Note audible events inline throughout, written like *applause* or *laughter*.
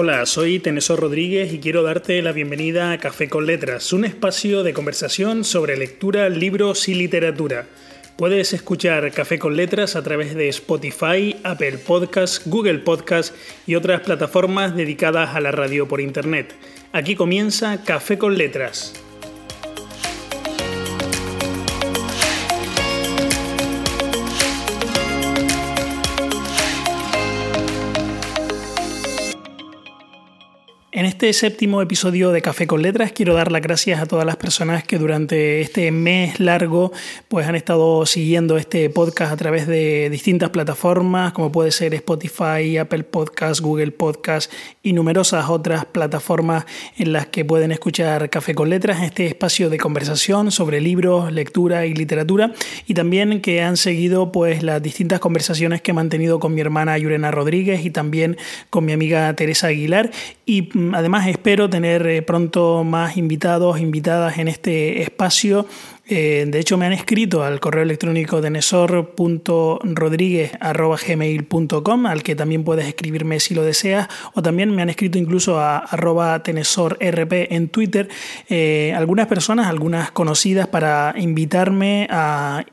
Hola, soy Tenesor Rodríguez y quiero darte la bienvenida a Café con Letras, un espacio de conversación sobre lectura, libros y literatura. Puedes escuchar Café con Letras a través de Spotify, Apple Podcasts, Google Podcasts y otras plataformas dedicadas a la radio por Internet. Aquí comienza Café con Letras. En este séptimo episodio de Café con Letras quiero dar las gracias a todas las personas que durante este mes largo pues han estado siguiendo este podcast a través de distintas plataformas como puede ser Spotify, Apple Podcasts, Google Podcasts y numerosas otras plataformas en las que pueden escuchar Café con Letras, este espacio de conversación sobre libros, lectura y literatura y también que han seguido pues las distintas conversaciones que he mantenido con mi hermana Yurena Rodríguez y también con mi amiga Teresa Aguilar y además espero tener eh, pronto más invitados, invitadas en este espacio eh, de hecho, me han escrito al correo electrónico de al que también puedes escribirme si lo deseas, o también me han escrito incluso a arroba tenesorrp en Twitter. Eh, algunas personas, algunas conocidas, para invitarme a,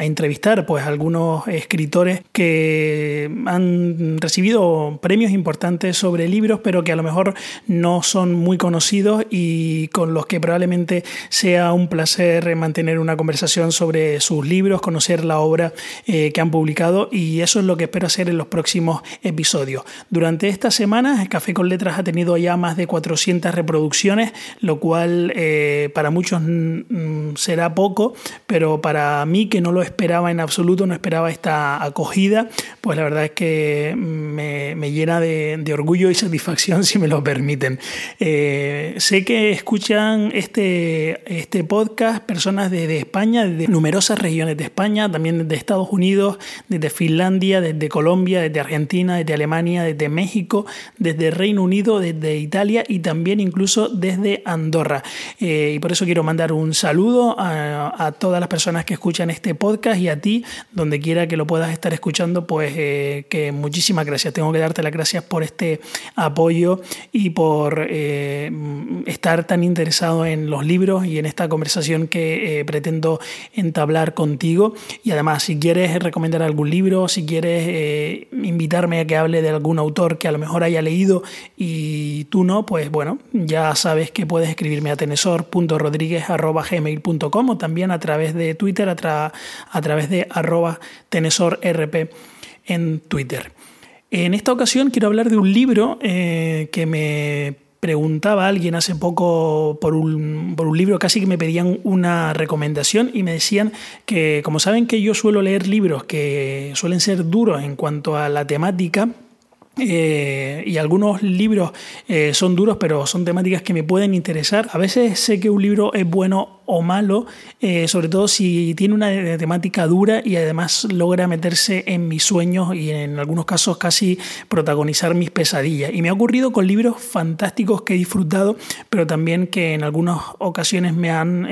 entrevistar pues algunos escritores que han recibido premios importantes sobre libros, pero que a lo mejor no son muy conocidos y con los que probablemente sea un placer mantener una conversación sobre sus libros, conocer la obra eh, que han publicado y eso es lo que espero hacer en los próximos episodios. Durante esta semana, Café con Letras ha tenido ya más de 400 reproducciones, lo cual eh, para muchos mm, será poco, pero para mí que no lo esperaba en absoluto, no esperaba esta acogida, pues la verdad es que me, llena de, orgullo y satisfacción, *laughs* si me lo permiten. Eh, sé que escuchan este, este podcast personas desde España, de numerosas regiones de España, también de Estados Unidos, desde Finlandia, desde Colombia, desde Argentina, desde Alemania, desde México, desde Reino Unido, desde Italia y también incluso desde Andorra. Eh, y por eso quiero mandar un saludo a, todas las personas que escuchan este podcast y a ti, donde quiera que lo puedas estar escuchando, pues eh, que muchísimas gracias. Tengo que darte las gracias por este apoyo y por eh, estar tan interesado en los libros y en esta conversación que eh, pretendo entablar contigo. Y además, si quieres recomendar algún libro, si quieres eh, invitarme a que hable de algún autor que a lo mejor haya leído y tú no, pues bueno, ya sabes que puedes escribirme a tenesor.rodríguez.gmail.com o también a través de Twitter, a, través de arroba tenesorrp en Twitter. En esta ocasión quiero hablar de un libro eh, que me preguntaba a alguien hace poco por un, por un, libro, casi que me pedían una recomendación y me decían que como saben que yo suelo leer libros que suelen ser duros en cuanto a la temática, eh, y algunos libros eh, son duros, pero son temáticas que me pueden interesar. A veces sé que un libro es bueno o malo, eh, sobre todo si tiene una temática dura y además logra meterse en mis sueños y en algunos casos casi protagonizar mis pesadillas. Y me ha ocurrido con libros fantásticos que he disfrutado, pero también que en algunas ocasiones me han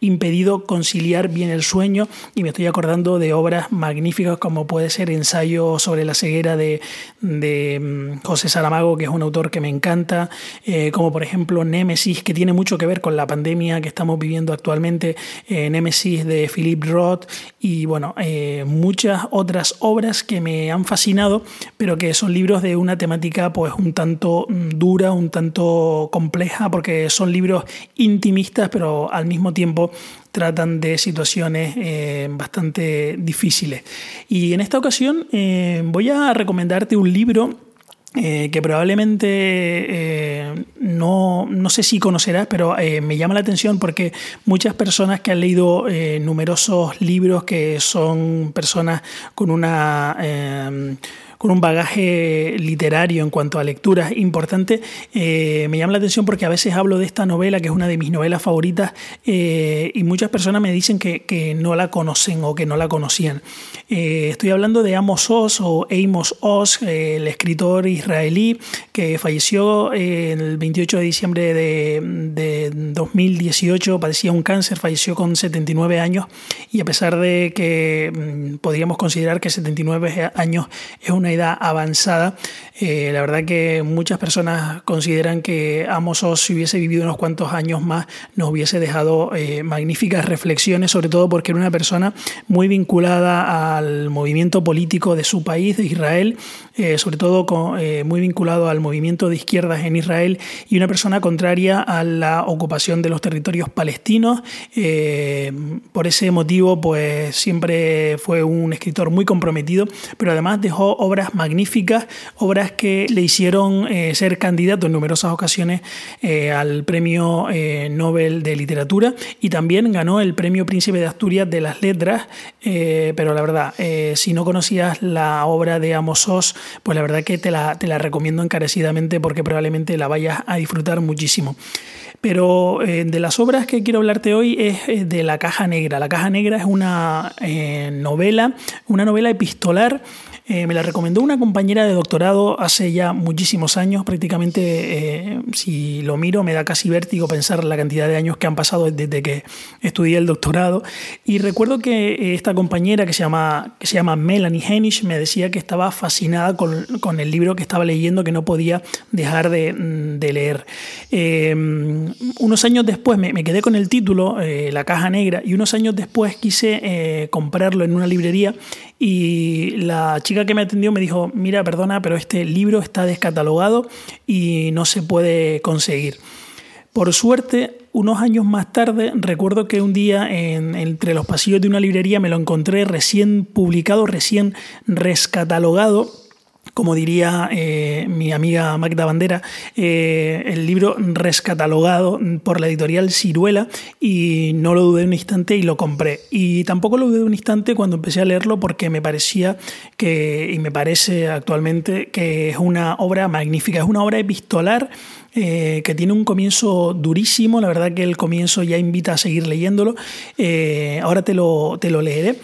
impedido conciliar bien el sueño y me estoy acordando de obras magníficas como puede ser Ensayo sobre la ceguera de de mm, José Saramago, que es un autor que me encanta, eh, como por ejemplo Némesis, que tiene mucho que ver con la pandemia que estamos viviendo actualmente, eh, Némesis de Philip Roth y bueno, eh, muchas otras obras que me han fascinado, pero que son libros de una temática pues un tanto mm, dura, un tanto compleja, porque son libros intimistas, pero al mismo tiempo tratan de situaciones eh, bastante difíciles. Y en esta ocasión eh, voy a recomendarte un libro eh, que probablemente no, no, sé si conocerás, pero me llama la atención porque muchas personas que han leído numerosos libros, que son personas con una con un bagaje literario en cuanto a lecturas importante, eh, me llama la atención porque a veces hablo de esta novela, que es una de mis novelas favoritas, eh, y muchas personas me dicen que, no la conocen o que no la conocían. Eh, estoy hablando de Amos Oz o Amos Oz, el escritor israelí que falleció el 28 de diciembre de, de 2018, padecía un cáncer, falleció con 79 años, y a pesar de que mm, podríamos considerar que 79 años es una edad avanzada. Eh, la verdad que muchas personas consideran que Amos Oz, si hubiese vivido unos cuantos años más, nos hubiese dejado eh, magníficas reflexiones, sobre todo porque era una persona muy vinculada al movimiento político de su país, de Israel, eh, sobre todo muy vinculado al movimiento de izquierdas en Israel y una persona contraria a la ocupación de los territorios palestinos. por ese motivo, pues siempre fue un escritor muy comprometido, pero además dejó obras magníficas, obras que le hicieron eh, ser candidato en numerosas ocasiones eh, al Premio eh, Nobel de Literatura y también ganó el Premio Príncipe de Asturias de las Letras, pero la verdad, si no conocías la obra de Amos Oz, pues la verdad que te la, te la recomiendo encarecidamente porque probablemente la vayas a disfrutar muchísimo. Pero de las obras que quiero hablarte hoy es de La Caja Negra. La Caja Negra es una novela, una novela epistolar eh, me la recomendó una compañera de doctorado hace ya muchísimos años, prácticamente eh, si lo miro me da casi vértigo pensar la cantidad de años que han pasado desde que estudié el doctorado. Y recuerdo que eh, esta compañera que se llama, que se llama Melanie Henish me decía que estaba fascinada con, con el libro que estaba leyendo, que no podía dejar de, mm, de leer. unos años después me, me, quedé con el título, La caja negra, y unos años después quise comprarlo en una librería y la chica que me atendió me dijo, mira, perdona, pero este libro está descatalogado y no se puede conseguir. Por suerte, unos años más tarde, recuerdo que un día entre los pasillos de una librería me lo encontré recién publicado, recién rescatalogado como diría eh, mi amiga Magda Bandera, eh, el libro rescatalogado por la editorial Ciruela y no lo dudé un instante y lo compré. Y tampoco lo dudé un instante cuando empecé a leerlo porque me parecía que, y me parece actualmente, que es una obra magnífica, es una obra epistolar eh, que tiene un comienzo durísimo, la verdad que el comienzo ya invita a seguir leyéndolo, ahora te lo, te lo leeré.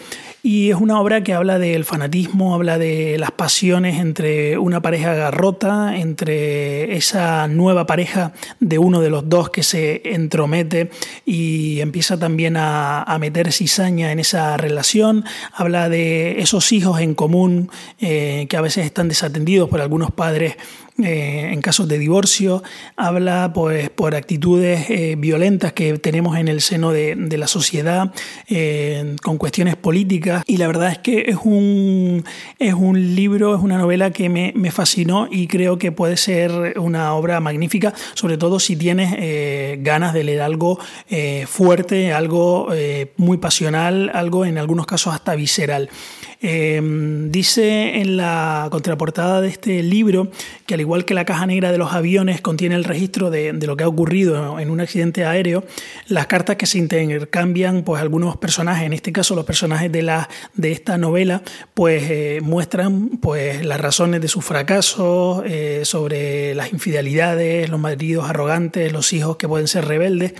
Y es una obra que habla del fanatismo, habla de las pasiones entre una pareja garrota, entre esa nueva pareja de uno de los dos que se entromete y empieza también a, meter cizaña en esa relación. Habla de esos hijos en común eh, que a veces están desatendidos por algunos padres eh, en casos de divorcio, habla pues, por actitudes eh, violentas que tenemos en el seno de, la sociedad, eh, con cuestiones políticas. Y la verdad es que es un, es un libro, es una novela que me, me fascinó y creo que puede ser una obra magnífica, sobre todo si tienes ganas de leer algo fuerte, algo muy pasional, algo en algunos casos hasta visceral. Dice en la contraportada de este libro que al igual que la caja negra de los aviones contiene el registro de, lo que ha ocurrido en un accidente aéreo, las cartas que se intercambian, pues algunos personajes, en este caso los personajes de, la, de esta novela, pues eh, muestran pues, las razones de sus fracasos, eh, sobre las infidelidades, los maridos arrogantes, los hijos que pueden ser rebeldes.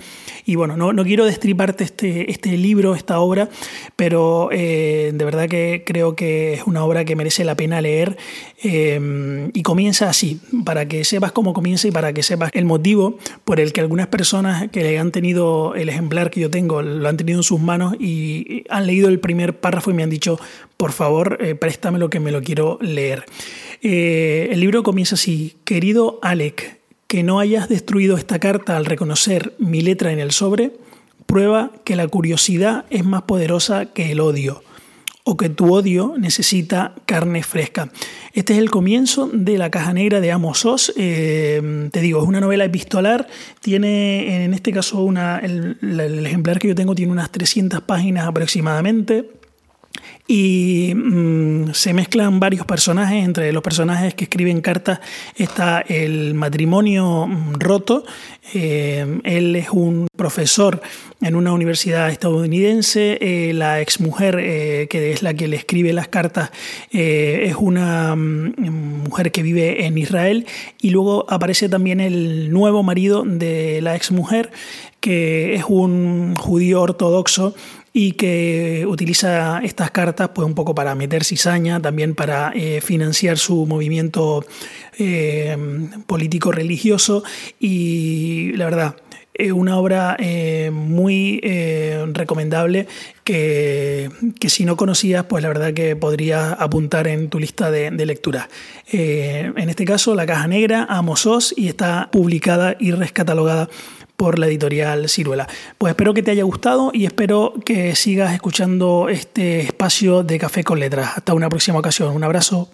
Y bueno, no, no quiero destriparte este, este libro, esta obra, pero eh, de verdad que creo que es una obra que merece la pena leer y comienza así para que sepas cómo comienza y para que sepas el motivo por el que algunas personas que han tenido el ejemplar que yo tengo, lo han tenido en sus manos y han leído el primer párrafo y me han dicho, por favor, eh, préstame lo que me lo quiero leer. Eh, el libro comienza así, querido Alec, que no hayas destruido esta carta al reconocer mi letra en el sobre, prueba que la curiosidad es más poderosa que el odio o que tu odio necesita carne fresca. Este es el comienzo de La Caja Negra de Amos Oz. Eh, te digo, es una novela epistolar. Tiene, en este caso, una, el, el, ejemplar que yo tengo tiene unas 300 páginas aproximadamente y mm, se mezclan varios personajes. Entre los personajes que escriben cartas está el matrimonio mm, roto. Eh, él es un profesor en una universidad estadounidense. Eh, la exmujer, eh, que es la que le escribe las cartas, es una mm, mujer que vive en Israel. Y luego aparece también el nuevo marido de la exmujer, que es un judío ortodoxo y que utiliza estas cartas pues un poco para meter cizaña, también para eh, financiar su movimiento eh, político religioso y la verdad eh, una obra eh, muy recomendable que, si no conocías, pues la verdad que podrías apuntar en tu lista de, lectura. en este caso, La Caja Negra, Amosos, y está publicada y rescatalogada por la editorial Ciruela. Pues espero que te haya gustado y espero que sigas escuchando este espacio de Café con Letras. Hasta una próxima ocasión. Un abrazo.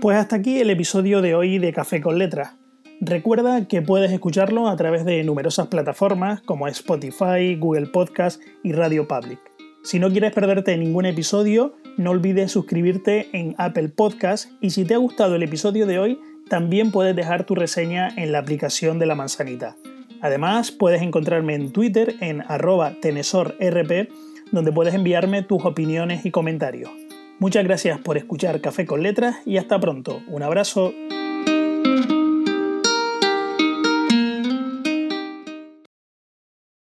Pues hasta aquí el episodio de hoy de Café con Letras. Recuerda que puedes escucharlo a través de numerosas plataformas como Spotify, Google Podcast y Radio Public. Si no quieres perderte ningún episodio, no olvides suscribirte en Apple Podcast y si te ha gustado el episodio de hoy, también puedes dejar tu reseña en la aplicación de la manzanita. Además, puedes encontrarme en Twitter en arroba tenesorrp, donde puedes enviarme tus opiniones y comentarios. Muchas gracias por escuchar Café con Letras y hasta pronto. Un abrazo.